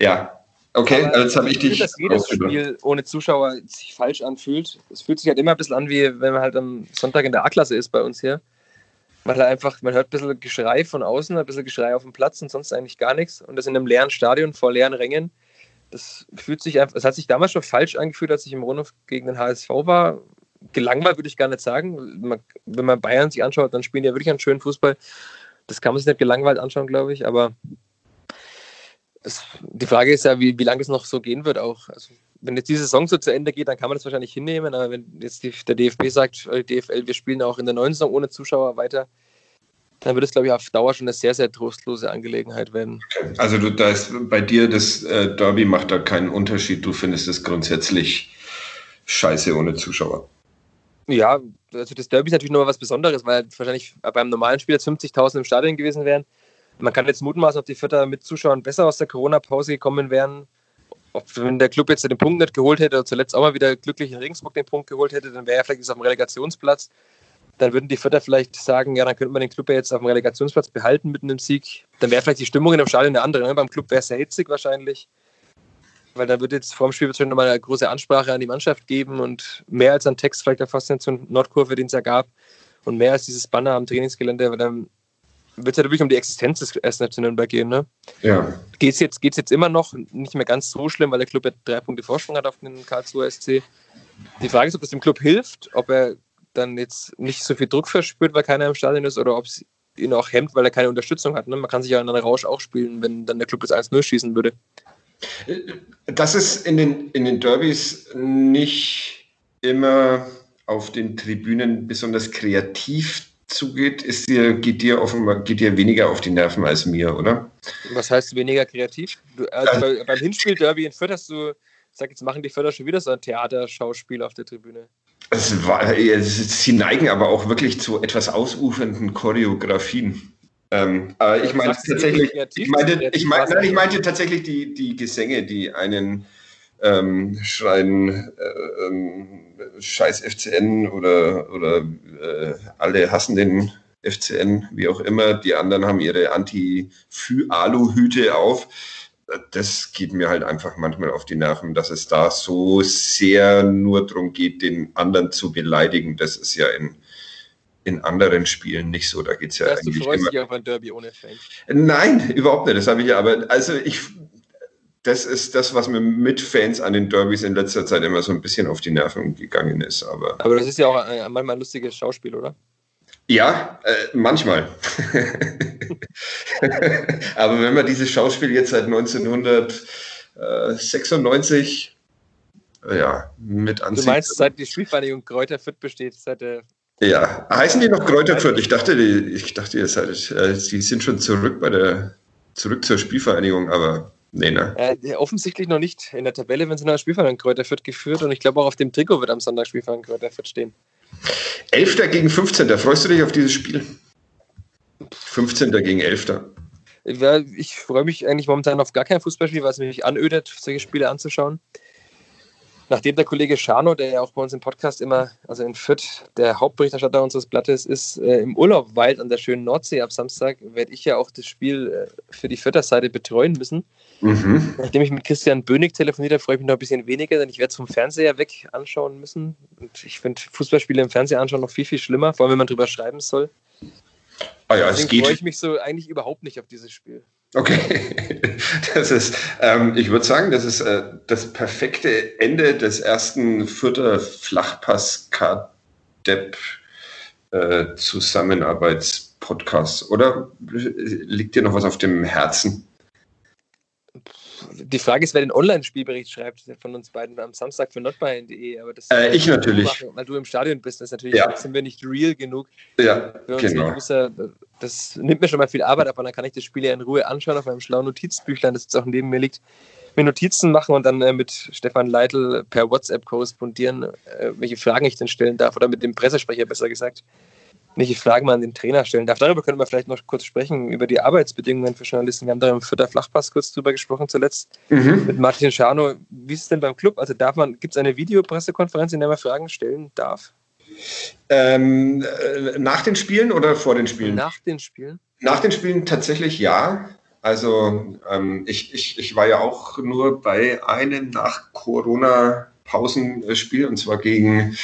Ja, Okay, Aber jetzt habe ich dich. dass jedes Spiel ohne Zuschauer sich falsch anfühlt. Es fühlt sich halt immer ein bisschen an, wie wenn man halt am Sonntag in der A-Klasse ist bei uns hier man hat einfach, man hört ein bisschen Geschrei von außen, ein bisschen Geschrei auf dem Platz und sonst eigentlich gar nichts. Und das in einem leeren Stadion vor leeren Rängen. Das fühlt sich einfach, es hat sich damals schon falsch angefühlt, als ich im Rundhof gegen den HSV war. Gelangweilt würde ich gar nicht sagen. Wenn man Bayern sich anschaut, dann spielen die ja wirklich einen schönen Fußball. Das kann man sich nicht gelangweilt anschauen, glaube ich. Aber es, die Frage ist ja, wie, wie lange es noch so gehen wird auch. Also wenn jetzt diese Saison so zu Ende geht, dann kann man das wahrscheinlich hinnehmen. Aber wenn jetzt die, der DFB sagt, äh, DFL, wir spielen auch in der neuen Saison ohne Zuschauer weiter, dann wird es, glaube ich, auf Dauer schon eine sehr, sehr trostlose Angelegenheit werden. Also du, da ist bei dir das äh, Derby macht da keinen Unterschied. Du findest es grundsätzlich scheiße ohne Zuschauer. Ja, also das Derby ist natürlich noch was Besonderes, weil wahrscheinlich beim normalen Spiel jetzt 50.000 im Stadion gewesen wären. Man kann jetzt mutmaßen, ob die Vierter mit Zuschauern besser aus der Corona-Pause gekommen wären ob, wenn der Club jetzt den Punkt nicht geholt hätte oder zuletzt auch mal wieder glücklich in Regensburg den Punkt geholt hätte, dann wäre er vielleicht jetzt auf dem Relegationsplatz. Dann würden die Vierter vielleicht sagen, ja, dann könnte man den Club ja jetzt auf dem Relegationsplatz behalten mit einem Sieg. Dann wäre vielleicht die Stimmung in dem Stadion eine andere. Ne? Beim Club wäre es sehr hitzig wahrscheinlich. Weil dann würde jetzt vor dem Spiel wahrscheinlich nochmal eine große Ansprache an die Mannschaft geben und mehr als ein Text vielleicht der Faszination Nordkurve, den es ja gab. Und mehr als dieses Banner am Trainingsgelände, weil dann wird es ja wirklich um die Existenz des SNF Nürnberg gehen. Ne? Ja. Geht es jetzt, geht's jetzt immer noch nicht mehr ganz so schlimm, weil der Club ja drei Punkte Vorsprung hat auf den Karlsruher SC. Die Frage ist, ob das dem Club hilft, ob er dann jetzt nicht so viel Druck verspürt, weil keiner im Stadion ist, oder ob es ihn auch hemmt, weil er keine Unterstützung hat. Ne? Man kann sich ja in einer Rausch auch spielen, wenn dann der Club das 1-0 schießen würde. Das ist in den, in den Derbys nicht immer auf den Tribünen besonders kreativ zugeht, ist dir, geht dir offenbar geht dir weniger auf die Nerven als mir, oder? Was heißt weniger kreativ? Du, also bei, beim Hinspiel Derby in Fürth hast du, sag jetzt machen die Förder schon wieder so ein Theaterschauspiel auf der Tribüne. Es war, sie neigen aber auch wirklich zu etwas ausufernden Choreografien. Ähm, aber ich meine tatsächlich, ich meinte, ich, mein, nein, ich meinte tatsächlich die, die Gesänge, die einen ähm, schreien, äh, ähm, scheiß FCN oder, oder äh, alle hassen den FCN, wie auch immer. Die anderen haben ihre Anti-Alu-Hüte auf. Das geht mir halt einfach manchmal auf die Nerven, dass es da so sehr nur darum geht, den anderen zu beleidigen. Das ist ja in, in anderen Spielen nicht so. Da geht es ja das eigentlich. Du freust immer. dich auf ein Derby ohne Fans. Nein, überhaupt nicht. Das habe ich ja, aber also ich das ist das, was mir mit Fans an den Derbys in letzter Zeit immer so ein bisschen auf die Nerven gegangen ist. Aber, aber das ist ja auch manchmal ein lustiges Schauspiel, oder? Ja, äh, manchmal. aber wenn man dieses Schauspiel jetzt seit 1996 äh, ja, mit ansieht. Du meinst, seit die Spielvereinigung Kräuter Fürth besteht, seit der ja, heißen die noch Kräuter Fürth? Ich dachte, die, ich dachte, ihr seid, äh, sie sind schon zurück bei der, zurück zur Spielvereinigung, aber Nee, ne? Äh, offensichtlich noch nicht. In der Tabelle, wenn sie noch Spielverein Kräuter Fürth geführt und ich glaube auch auf dem Trikot wird am Sonntag Spielverein Kräuter Fürth stehen. 11. gegen 15. Freust du dich auf dieses Spiel? 15. gegen 11. Ja, ich freue mich eigentlich momentan auf gar kein Fußballspiel, weil es mich anödet, solche Spiele anzuschauen nachdem der Kollege Schano, der ja auch bei uns im Podcast immer, also in Fürth, der Hauptberichterstatter unseres Blattes ist, äh, im Urlaub weit an der schönen Nordsee ab Samstag, werde ich ja auch das Spiel äh, für die Fürther Seite betreuen müssen. Mhm. Nachdem ich mit Christian Bönig telefoniert habe, freue ich mich noch ein bisschen weniger, denn ich werde es vom Fernseher weg anschauen müssen. Und ich finde Fußballspiele im Fernseher anschauen noch viel, viel schlimmer, vor allem wenn man drüber schreiben soll. Ah ja, Deswegen freue ich mich so eigentlich überhaupt nicht auf dieses Spiel. Okay, das ist, ähm, ich würde sagen, das ist äh, das perfekte Ende des ersten vierter Flachpass KDEP äh, Zusammenarbeitspodcasts. Oder liegt dir noch was auf dem Herzen? Die Frage ist, wer den Online-Spielbericht schreibt von uns beiden am Samstag für notbayern.de. Aber das äh, ich natürlich. Machen, weil du im Stadion bist. Das ist natürlich ja. sind wir nicht real genug. Ja, genau. das nimmt mir schon mal viel Arbeit ab und dann kann ich das Spiel ja in Ruhe anschauen auf meinem schlauen Notizbüchlein, das jetzt auch neben mir liegt. Mir Notizen machen und dann äh, mit Stefan Leitl per WhatsApp korrespondieren, äh, welche Fragen ich denn stellen darf oder mit dem Pressesprecher besser gesagt welche Fragen man an den Trainer stellen darf. Darüber können wir vielleicht noch kurz sprechen, über die Arbeitsbedingungen für Journalisten. Wir haben da im Vierter Flachpass kurz drüber gesprochen zuletzt mhm. mit Martin Schano. Wie ist es denn beim Club? Also darf man, gibt es eine Videopressekonferenz, in der man Fragen stellen darf? Ähm, äh, nach den Spielen oder vor den Spielen? Nach den Spielen. Nach den Spielen tatsächlich ja. Also ähm, ich, ich, ich war ja auch nur bei einem nach Corona-Pausenspiel und zwar gegen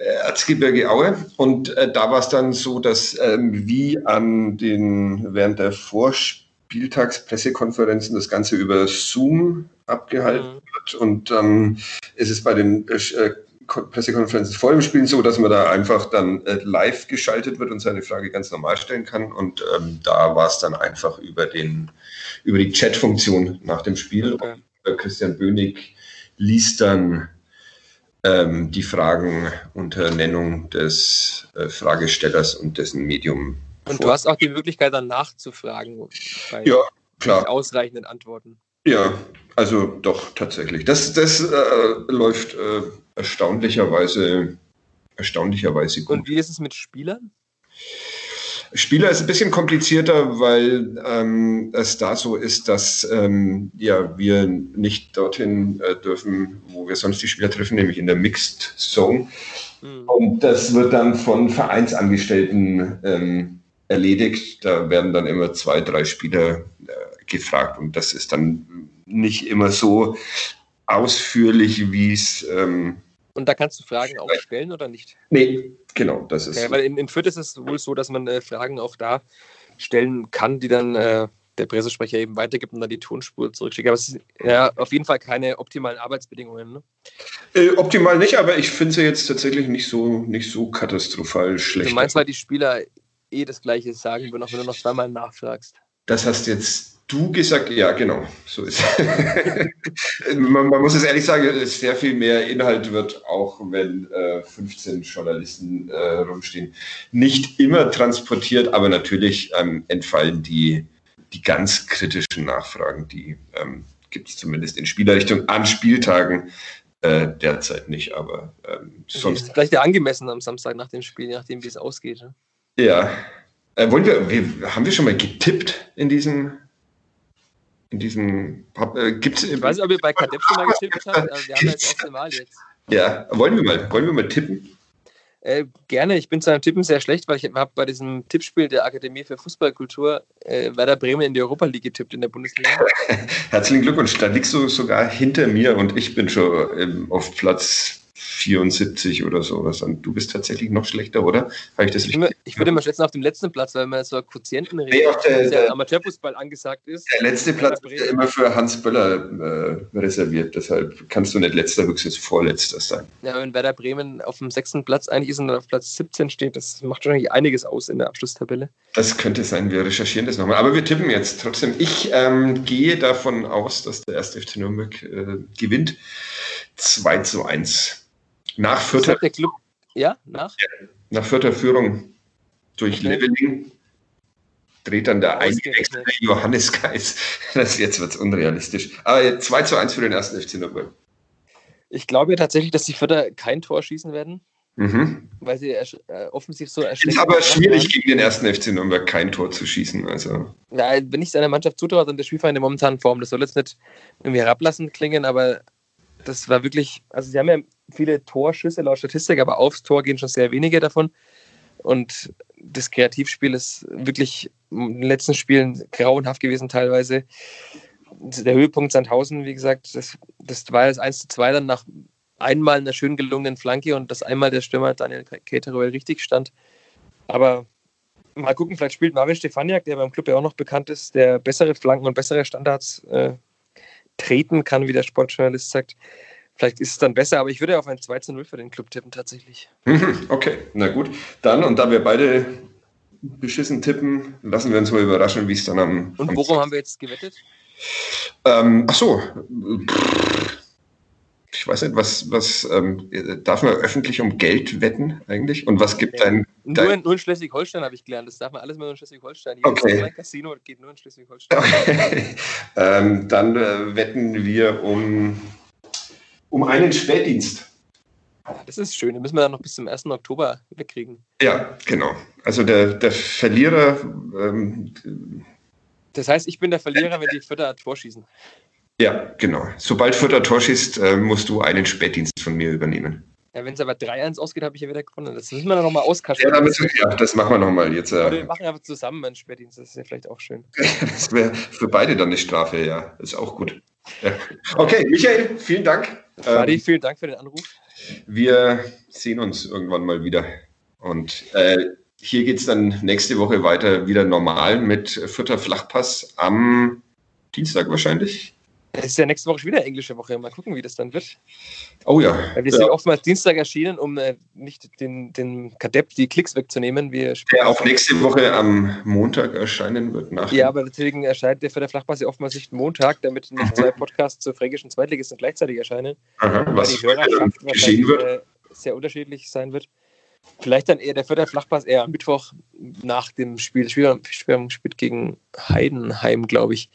Erzgebirge Aue. Und äh, da war es dann so, dass ähm, wie an den während der Vorspieltagspressekonferenzen das Ganze über Zoom abgehalten mhm. wird. Und dann ähm, ist es bei den äh, äh, Pressekonferenzen vor dem Spiel so, dass man da einfach dann äh, live geschaltet wird und seine Frage ganz normal stellen kann. Und ähm, da war es dann einfach über den über die Chat-Funktion nach dem Spiel. Okay. Und, äh, Christian Bönig liest dann ähm, die Fragen unter Nennung des äh, Fragestellers und dessen Medium. Und vor. du hast auch die Möglichkeit, dann nachzufragen bei ja, klar. ausreichenden Antworten. Ja, also doch, tatsächlich. Das, das äh, läuft äh, erstaunlicherweise, erstaunlicherweise gut. Und wie ist es mit Spielern? Spieler ist ein bisschen komplizierter, weil ähm, es da so ist, dass ähm, ja, wir nicht dorthin äh, dürfen, wo wir sonst die Spieler treffen, nämlich in der Mixed Zone. Mhm. Und das wird dann von Vereinsangestellten ähm, erledigt. Da werden dann immer zwei, drei Spieler äh, gefragt und das ist dann nicht immer so ausführlich, wie es ähm, und da kannst du Fragen auch stellen oder nicht? Nee, genau, das ist. Okay, weil in, in Fürth ist es wohl so, dass man äh, Fragen auch da stellen kann, die dann äh, der Pressesprecher eben weitergibt und dann die Tonspur zurückschickt. Aber es sind ja auf jeden Fall keine optimalen Arbeitsbedingungen. Ne? Äh, optimal nicht, aber ich finde sie jetzt tatsächlich nicht so, nicht so katastrophal schlecht. Du meinst, weil die Spieler eh das Gleiche sagen würden, auch wenn du noch zweimal nachfragst. Das hast jetzt du gesagt, ja, genau, so ist man, man, muss es ehrlich sagen, sehr viel mehr Inhalt wird, auch wenn äh, 15 Journalisten äh, rumstehen, nicht immer transportiert, aber natürlich ähm, entfallen die, die ganz kritischen Nachfragen, die ähm, gibt es zumindest in Spielerrichtung an Spieltagen äh, derzeit nicht, aber ähm, sonst. Vielleicht ja angemessen am Samstag nach dem Spiel, je nachdem, wie es ausgeht. Ne? Ja. Äh, wollen wir, wir, haben wir schon mal getippt in diesem in diesem. Äh, gibt's, ich weiß nicht, ob ihr bei Kadepp schon mal getippt habt, aber wir haben ja jetzt auch Mal jetzt. Ja, wollen wir mal, wollen wir mal tippen? Äh, gerne, ich bin zu einem Tippen sehr schlecht, weil ich habe bei diesem Tippspiel der Akademie für Fußballkultur äh, Werder Bremen in die Europa League getippt in der Bundesliga. Herzlichen Glückwunsch, da liegst du sogar hinter mir und ich bin schon ähm, auf Platz 74 oder sowas. Und du bist tatsächlich noch schlechter, oder? Habe ich das ich, immer, ich würde mal schätzen auf dem letzten Platz, weil man so Quotienten redet, nee, der, der, Amateurfußball angesagt ist. Der letzte Platz ist ja immer für Hans Böller äh, reserviert. Deshalb kannst du nicht letzter, höchstens vorletzter sein. Ja, wenn Werder Bremen auf dem sechsten Platz eigentlich ist und auf Platz 17 steht, das macht wahrscheinlich einiges aus in der Abschlusstabelle. Das könnte sein. Wir recherchieren das nochmal. Aber wir tippen jetzt trotzdem. Ich ähm, gehe davon aus, dass der erste FC Nürnberg äh, gewinnt. 2 zu 1. Nach vierter, der Club, ja, nach? nach vierter Führung durch okay. Leveling dreht dann der eingewechselte Johannes Geis. Das, jetzt wird es unrealistisch. Aber 2 zu 1 für den ersten FC Nürnberg. Ich glaube ja tatsächlich, dass die Vierter kein Tor schießen werden. Mhm. Weil sie äh, offensiv so. Es ist aber schwierig, waren. gegen den ersten FC Nürnberg kein Tor zu schießen. Also. Ja, wenn ich seiner Mannschaft zutraue, dann der Spielverein in der momentanen Form, das soll jetzt nicht irgendwie herablassend klingen, aber das war wirklich, also sie haben ja viele Torschüsse laut Statistik, aber aufs Tor gehen schon sehr wenige davon. Und das Kreativspiel ist wirklich in den letzten Spielen grauenhaft gewesen teilweise. Der Höhepunkt Sandhausen, wie gesagt, das, das war das 1 zu 2 dann nach einmal einer schön gelungenen Flanke und das einmal der Stürmer Daniel Keterow richtig stand. Aber mal gucken, vielleicht spielt Marvin Stefaniak, der beim Club ja auch noch bekannt ist, der bessere Flanken und bessere Standards äh, treten kann, wie der Sportjournalist sagt. Vielleicht ist es dann besser, aber ich würde auf ein 2 zu 0 für den Club tippen, tatsächlich. Mhm, okay, na gut. Dann, und da wir beide beschissen tippen, lassen wir uns mal überraschen, wie es dann am. Und worum am haben wir jetzt gewettet? Ähm, ach so. Ich weiß nicht, was, was ähm, darf man öffentlich um Geld wetten eigentlich? Und was gibt dein, dein. Nur in, nur in Schleswig-Holstein habe ich gelernt. Das darf man alles nur in Schleswig-Holstein. Okay. Casino geht nur in Schleswig-Holstein. Okay. ähm, dann äh, wetten wir um um einen Spätdienst. Das ist schön, den müssen wir dann noch bis zum 1. Oktober wegkriegen. Ja, genau. Also der, der Verlierer. Ähm, das heißt, ich bin der Verlierer, wenn die Vierter Tor schießen. Ja, genau. Sobald Vierter Tor schießt, äh, musst du einen Spätdienst von mir übernehmen. Ja, wenn es aber 3-1 ausgeht, habe ich ja wieder gewonnen. Das müssen wir dann nochmal auskaschen. Ja, ja, das machen wir nochmal jetzt. Ja. wir machen einfach zusammen einen Spätdienst, das ist ja vielleicht auch schön. das wäre für beide dann eine Strafe, ja. Das ist auch gut. Ja. Okay, Michael, vielen Dank. Fadi, ähm, vielen Dank für den Anruf. Wir sehen uns irgendwann mal wieder. Und äh, hier geht es dann nächste Woche weiter wieder normal mit Vierter Flachpass am Dienstag wahrscheinlich. Es ist ja nächste Woche schon wieder englische Woche. Mal gucken, wie das dann wird. Oh ja. Wir ja. sind oftmals Dienstag erschienen, um äh, nicht den, den Kadepp die Klicks wegzunehmen. Wir der auch nächste Woche am Montag erscheinen wird. Nach ja, aber deswegen erscheint der für der Flachpass ja oftmals nicht Montag, damit nicht zwei Podcasts zur fränkischen Zweitligisten gleichzeitig erscheinen. Aha, was die Hörerschaft geschehen wird. Äh, sehr unterschiedlich sein wird. Vielleicht dann eher der vierte Flachpass eher am Mittwoch nach dem Spiel. Spiel, Spiel, Spiel gegen Heidenheim, glaube ich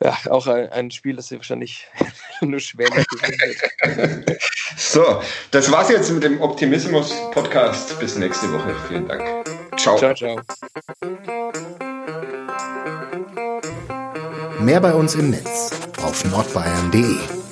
ja, auch ein, ein Spiel, das sie wahrscheinlich nur schwer wird. so, das war's jetzt mit dem Optimismus-Podcast. Bis nächste Woche. Vielen Dank. Ciao. Ciao, ciao. Mehr bei uns im Netz auf nordbayern.de